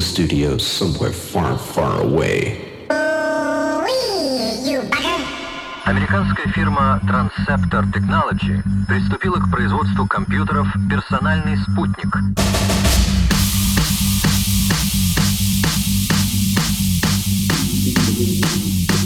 recording studio somewhere far, far away. Американская фирма Transceptor Technology приступила к производству компьютеров «Персональный спутник».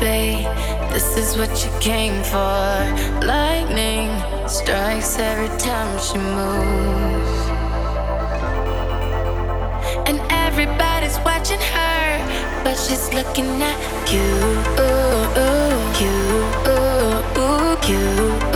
baby, this is what you came for. Lightning strikes every time she moves. And everybody's watching her, but she's looking at you. You, you, you.